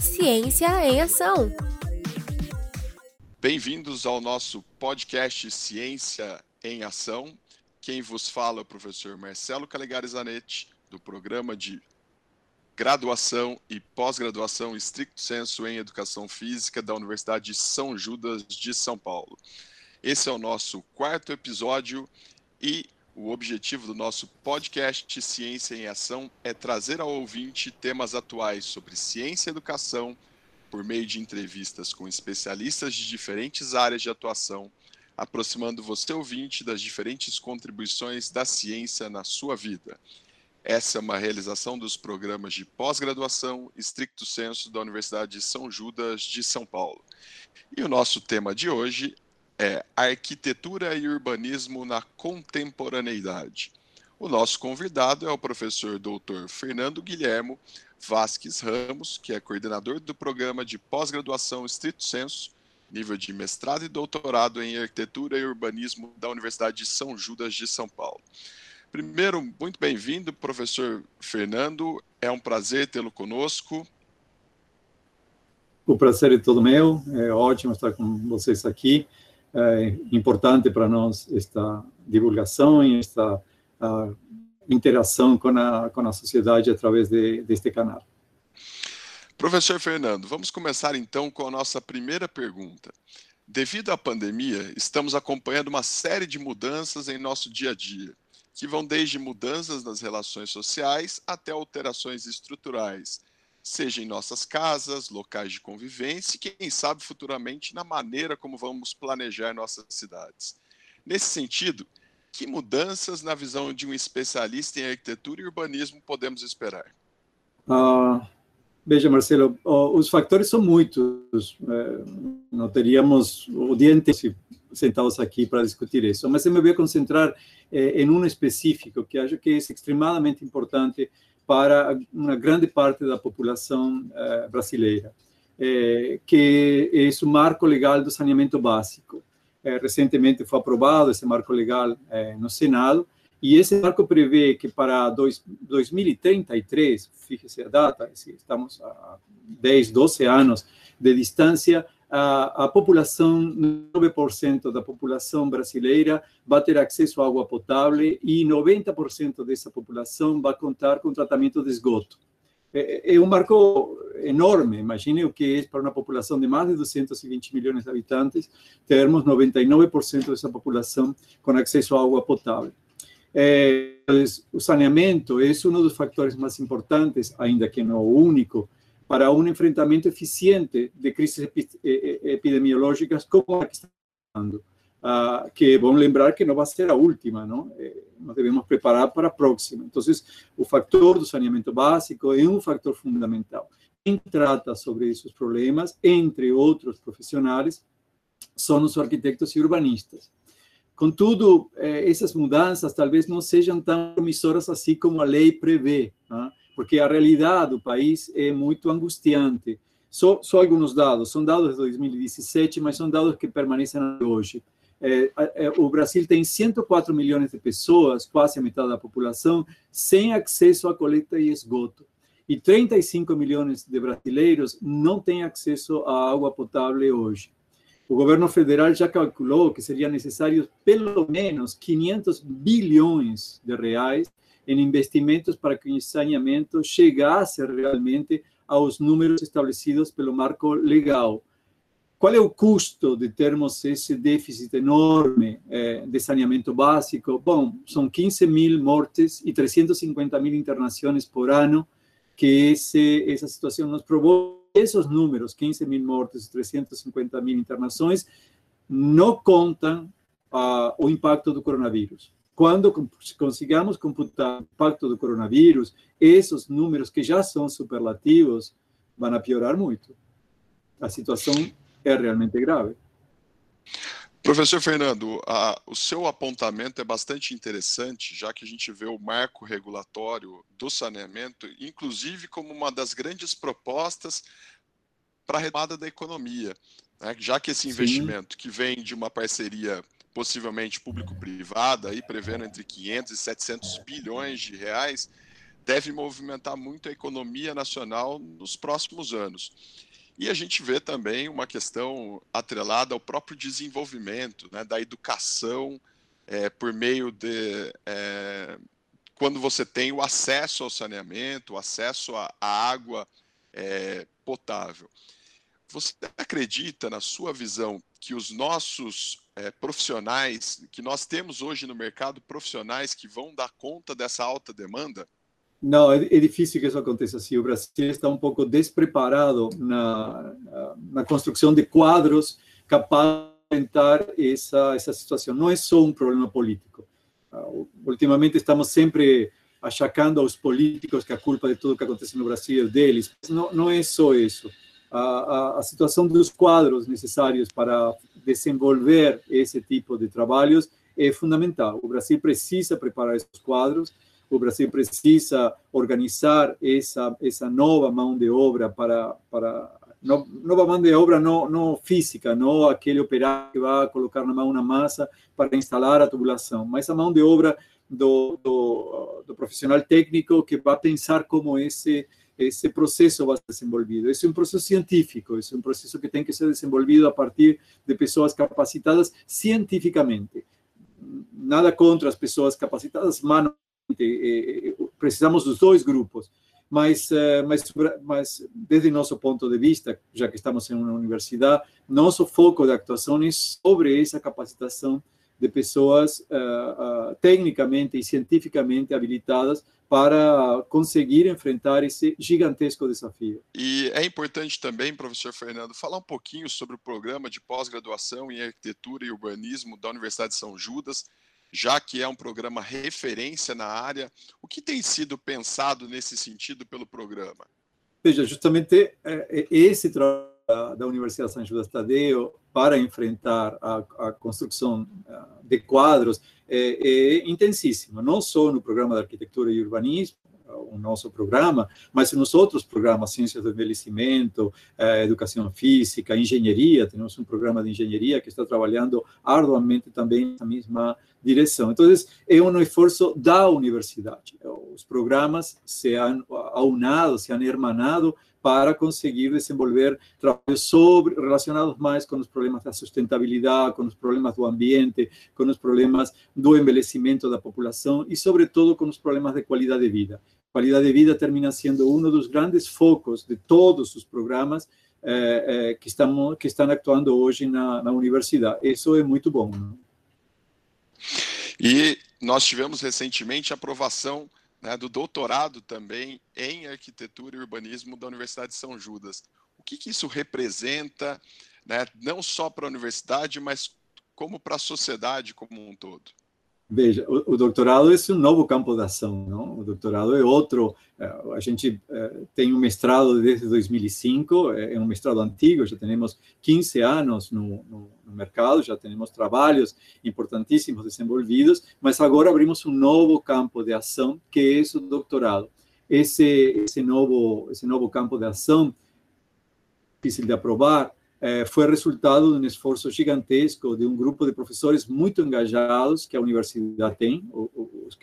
Ciência em Ação. Bem-vindos ao nosso podcast Ciência em Ação. Quem vos fala é o professor Marcelo Calegari Zanetti, do programa de graduação e pós-graduação estricto senso em educação física da Universidade de São Judas de São Paulo. Esse é o nosso quarto episódio e o objetivo do nosso podcast Ciência em Ação é trazer ao ouvinte temas atuais sobre ciência e educação por meio de entrevistas com especialistas de diferentes áreas de atuação, aproximando você ouvinte das diferentes contribuições da ciência na sua vida. Essa é uma realização dos programas de pós-graduação estricto senso da Universidade de São Judas de São Paulo. E o nosso tema de hoje é Arquitetura e Urbanismo na Contemporaneidade. O nosso convidado é o professor doutor Fernando Guilhermo Vasques Ramos, que é coordenador do programa de pós-graduação Estrito Senso, nível de mestrado e doutorado em Arquitetura e Urbanismo da Universidade de São Judas de São Paulo. Primeiro, muito bem-vindo, professor Fernando. É um prazer tê-lo conosco. O prazer é todo meu. É ótimo estar com vocês aqui. É importante para nós esta divulgação e esta interação com a, com a sociedade através de, deste canal. Professor Fernando, vamos começar então com a nossa primeira pergunta. Devido à pandemia, estamos acompanhando uma série de mudanças em nosso dia a dia, que vão desde mudanças nas relações sociais até alterações estruturais, seja em nossas casas, locais de convivência e, quem sabe, futuramente na maneira como vamos planejar nossas cidades. Nesse sentido, que mudanças, na visão de um especialista em arquitetura e urbanismo, podemos esperar? Uh, veja, Marcelo, os fatores são muitos. É, não teríamos o dia inteiro sentados aqui para discutir isso, mas eu me vou concentrar é, em um específico que acho que é extremadamente importante para uma grande parte da população é, brasileira, que é o marco legal do saneamento básico. É, recentemente foi aprovado esse marco legal é, no Senado, e esse marco prevê que para dois, 2033, fíjese a data, estamos a 10, 12 anos de distância, a, a população, 9% da população brasileira vai ter acesso à água potável e 90% dessa população vai contar com tratamento de esgoto. É, é um marco enorme. Imagine o que é para uma população de mais de 220 milhões de habitantes termos 99% dessa população com acesso à água potável. É, o saneamento é um dos fatores mais importantes, ainda que não o único, para um enfrentamento eficiente de crises epidemiológicas como a que estamos falando. Uh, que é bom lembrar que não vai ser a última, não? É, nós devemos preparar para a próxima. Então, o fator do saneamento básico é um fator fundamental. Quem trata sobre esses problemas, entre outros profissionais, são os arquitetos e urbanistas. Contudo, eh, essas mudanças talvez não sejam tão promissoras assim como a lei prevê, né? Porque a realidade do país é muito angustiante. Só, só alguns dados, são dados de 2017, mas são dados que permanecem hoje. É, é, o Brasil tem 104 milhões de pessoas, quase a metade da população, sem acesso à coleta e esgoto. E 35 milhões de brasileiros não têm acesso à água potável hoje. O governo federal já calculou que seria necessário pelo menos 500 bilhões de reais em investimentos para que o saneamento chegasse realmente aos números estabelecidos pelo marco legal. Qual é o custo de termos esse déficit enorme eh, de saneamento básico? Bom, são 15 mil mortes e 350 mil internações por ano que esse, essa situação nos provoca. Esses números, 15 mil mortes e 350 mil internações, não contam uh, o impacto do coronavírus. Quando consigamos computar o impacto do coronavírus, esses números que já são superlativos vão piorar muito. A situação é realmente grave. Professor Fernando, a, o seu apontamento é bastante interessante, já que a gente vê o marco regulatório do saneamento, inclusive como uma das grandes propostas para a retomada da economia, né? já que esse investimento Sim. que vem de uma parceria possivelmente público-privada, aí prevendo entre 500 e 700 bilhões de reais, deve movimentar muito a economia nacional nos próximos anos. E a gente vê também uma questão atrelada ao próprio desenvolvimento, né, da educação é, por meio de. É, quando você tem o acesso ao saneamento, o acesso à, água é, potável. Você acredita, na sua visão, que os nossos é, profissionais, que nós temos hoje no mercado profissionais que vão dar conta dessa alta demanda? Não, é, é difícil que isso aconteça assim. O Brasil está um pouco despreparado na, na construção de quadros capazes de enfrentar essa, essa situação. Não é só um problema político. Uh, ultimamente estamos sempre achacando aos políticos que a culpa de tudo que acontece no Brasil é deles. Não, não é só isso. A, a, a situação dos quadros necessários para desenvolver esse tipo de trabalhos é fundamental. O Brasil precisa preparar esses quadros, o Brasil precisa organizar essa essa nova mão de obra para para no, nova mão de obra não, não física, não aquele operário que vai colocar na mão uma massa para instalar a tubulação, mas a mão de obra do, do, do profissional técnico que vai pensar como esse esse processo vai ser desenvolvido. É um processo científico, é um processo que tem que ser desenvolvido a partir de pessoas capacitadas cientificamente. Nada contra as pessoas capacitadas manualmente, eh, eh, precisamos dos dois grupos, mas, mas, mas desde nosso ponto de vista, já que estamos em uma universidade, nosso foco de atuação é sobre essa capacitação de pessoas uh, uh, tecnicamente e cientificamente habilitadas para conseguir enfrentar esse gigantesco desafio. E é importante também, professor Fernando, falar um pouquinho sobre o programa de pós-graduação em arquitetura e urbanismo da Universidade de São Judas, já que é um programa referência na área. O que tem sido pensado nesse sentido pelo programa? Veja, justamente é, esse trabalho da Universidade de São Judas Tadeu para enfrentar a, a construção de quadros é, é intensíssima, não só no programa de arquitetura e urbanismo, o nosso programa, mas nos outros programas, ciências do envelhecimento, eh, educação física, engenharia, temos um programa de engenharia que está trabalhando arduamente também na mesma direção. Então, é um esforço da universidade. Os programas se han aunado, se han hermanado para conseguir desenvolver trabalhos sobre, relacionados mais com os problemas da sustentabilidade, com os problemas do ambiente, com os problemas do envelhecimento da população e, sobretudo, com os problemas de qualidade de vida. Qualidade de vida termina sendo um dos grandes focos de todos os programas eh, eh, que, estão, que estão actuando hoje na, na universidade. Isso é muito bom. E nós tivemos recentemente a aprovação né, do doutorado também em arquitetura e urbanismo da Universidade de São Judas. O que, que isso representa, né, não só para a universidade, mas como para a sociedade como um todo? Veja, o, o, doutorado é um novo campo de ação, não? O doutorado é outro. Eh, a gente eh, tem um mestrado desde 2005, é um mestrado antigo, já temos 15 anos no, no, no mercado, já temos trabalhos importantíssimos desenvolvidos, mas agora abrimos um novo campo de ação, que é o doutorado. Esse, esse, novo, esse novo campo de ação, difícil de aprovar, é, foi resultado de um esforço gigantesco de um grupo de professores muito engajados que a universidade tem, os, os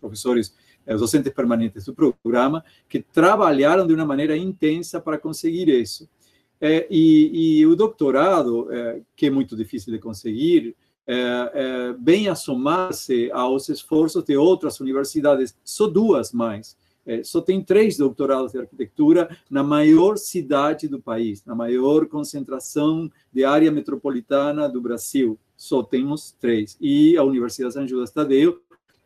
professores, é, os docentes permanentes do programa, que trabalharam de uma maneira intensa para conseguir isso. É, e, e, o doutorado, é, que é muito difícil de conseguir, é, vem a somar-se aos esforços de outras universidades, só duas mais, é, só tem três doutorados de arquitetura na maior cidade do país, na maior concentração de área metropolitana do Brasil. Só temos três. E a Universidade São Judas Tadeu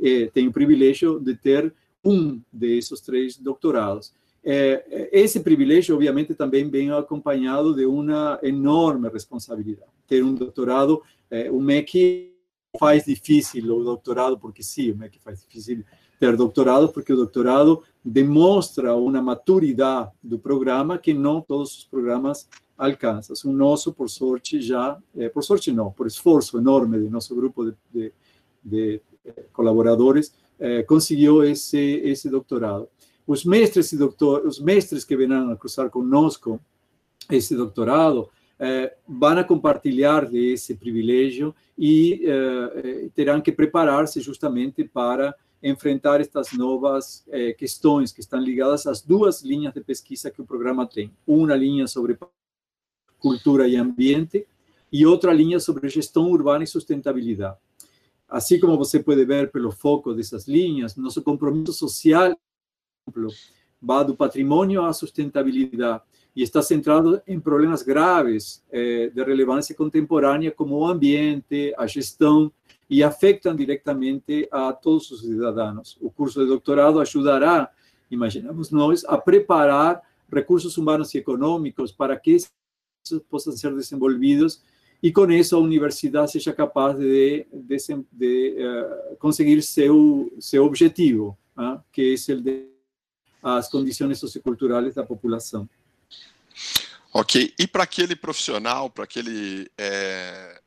é, tem o privilégio de ter um desses três doutorados. É, esse privilégio, obviamente, também vem acompanhado de uma enorme responsabilidade. Ter um doutorado, é, o MEC faz difícil o doutorado, porque sim, o MEC faz difícil ter doutorado, porque o doutorado demonstra uma maturidade do programa que não todos os programas alcançam. O nosso, por sorte, já, é, por sorte não, por esforço enorme do nosso grupo de, de, de eh, colaboradores, é, conseguiu esse, esse doutorado. Os mestres e doutor, os mestres que virão a cruzar conosco esse doutorado eh, vão compartilhar desse privilégio e eh, terão que preparar-se justamente para enfrentar estas novas eh, questões que estão ligadas às duas linhas de pesquisa que o programa tem. Uma linha sobre cultura e ambiente e outra linha sobre gestão urbana e sustentabilidade. Assim como você pode ver pelo foco dessas linhas, nosso compromisso social vai do patrimônio à sustentabilidade e está centrado em problemas graves eh, de relevância contemporânea, como o ambiente, a gestão, e afetam diretamente a todos os cidadãos. O curso de doutorado ajudará, imaginamos nós, a preparar recursos humanos e econômicos para que esses possam ser desenvolvidos e com isso a universidade seja capaz de, de, de uh, conseguir seu seu objetivo, uh, que é o de as condições socioculturais da população. Ok. E para aquele profissional, para aquele é,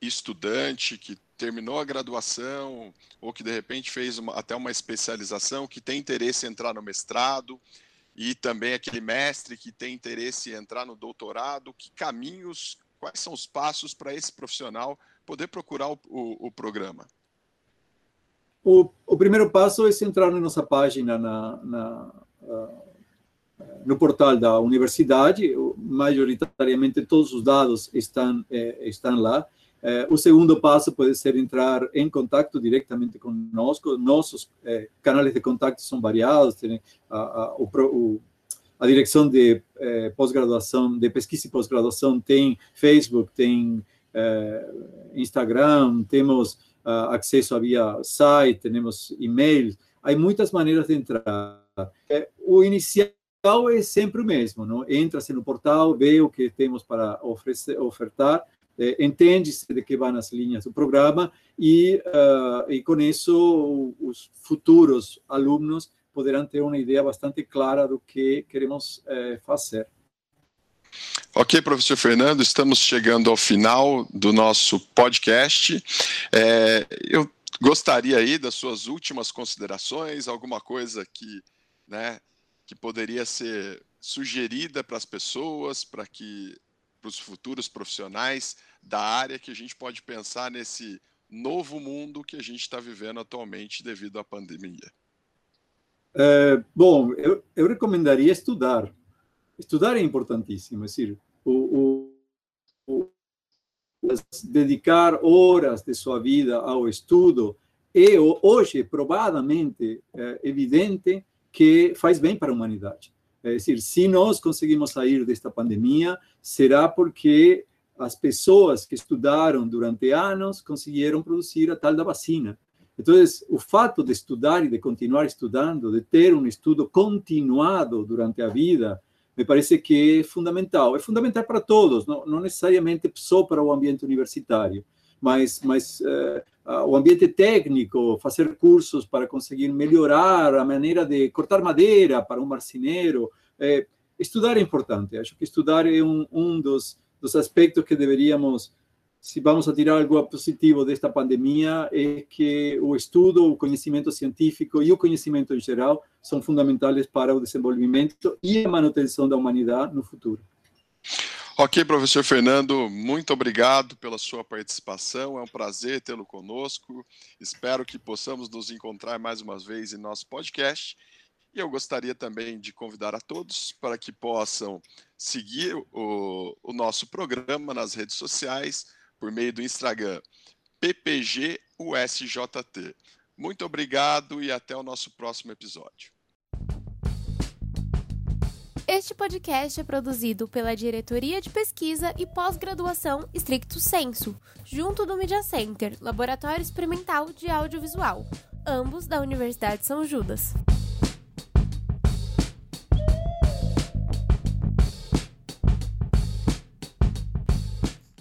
estudante que terminou a graduação ou que de repente fez uma, até uma especialização, que tem interesse em entrar no mestrado, e também aquele mestre que tem interesse em entrar no doutorado, que caminhos, quais são os passos para esse profissional poder procurar o, o, o programa? O, o, primeiro passo é entrar na nossa página na, na uh, no portal da universidade, majoritariamente todos os dados estão, eh, estão lá. Eh, o segundo passo pode ser entrar em contato diretamente conosco. Nossos eh, canais de contato são variados. Tem a, a, o, a direção de pós-graduação, de pesquisa e pós-graduação, tem Facebook, tem Instagram, temos uh, acesso via site, temos e-mail. Há muitas maneiras de entrar. O inicial é sempre o mesmo, não? Entra-se no portal, vê o que temos para oferecer, ofertar eh, entende-se de que vão as linhas do programa e, uh, e com isso os futuros alunos poderão ter uma ideia bastante clara do que queremos eh, fazer. Ok, professor Fernando, estamos chegando ao final do nosso podcast. É, eu gostaria aí das suas últimas considerações, alguma coisa que, né, que poderia ser sugerida para as pessoas, para que para os futuros profissionais da área que a gente pode pensar nesse novo mundo que a gente está vivendo atualmente devido à pandemia? É, bom, eu, eu, recomendaria estudar. Estudar é importantíssimo, é decir, o, o, o, dedicar horas de sua vida ao estudo é hoje provadamente é, evidente que faz bem para a humanidade. É decir, se nós conseguimos sair desta pandemia, será porque as pessoas que estudaram durante anos conseguiram produzir a tal da vacina. Então, o fato de estudar e de continuar estudando, de ter um estudo continuado durante a vida, me parece que é fundamental. É fundamental para todos, não, não necessariamente só para o ambiente universitário, mas, mas uh, o ambiente técnico, fazer cursos para conseguir melhorar a maneira de cortar madeira para um marceneiro. Eh, estudar é importante. Acho que estudar é um, um dos dos aspectos que deveríamos, se vamos a tirar algo positivo desta pandemia, é que o estudo, o conhecimento científico e o conhecimento em geral são fundamentais para o desenvolvimento e a manutenção da humanidade no futuro. Ok, professor Fernando, muito obrigado pela sua participação. É um prazer tê-lo conosco. Espero que possamos nos encontrar mais uma vez em nosso podcast. E eu gostaria também de convidar a todos para que possam seguir o, o nosso programa nas redes sociais por meio do Instagram PPGUSJT. Muito obrigado e até o nosso próximo episódio. Este podcast é produzido pela Diretoria de Pesquisa e Pós-Graduação Stricto Senso, junto do Media Center, Laboratório Experimental de Audiovisual, ambos da Universidade São Judas.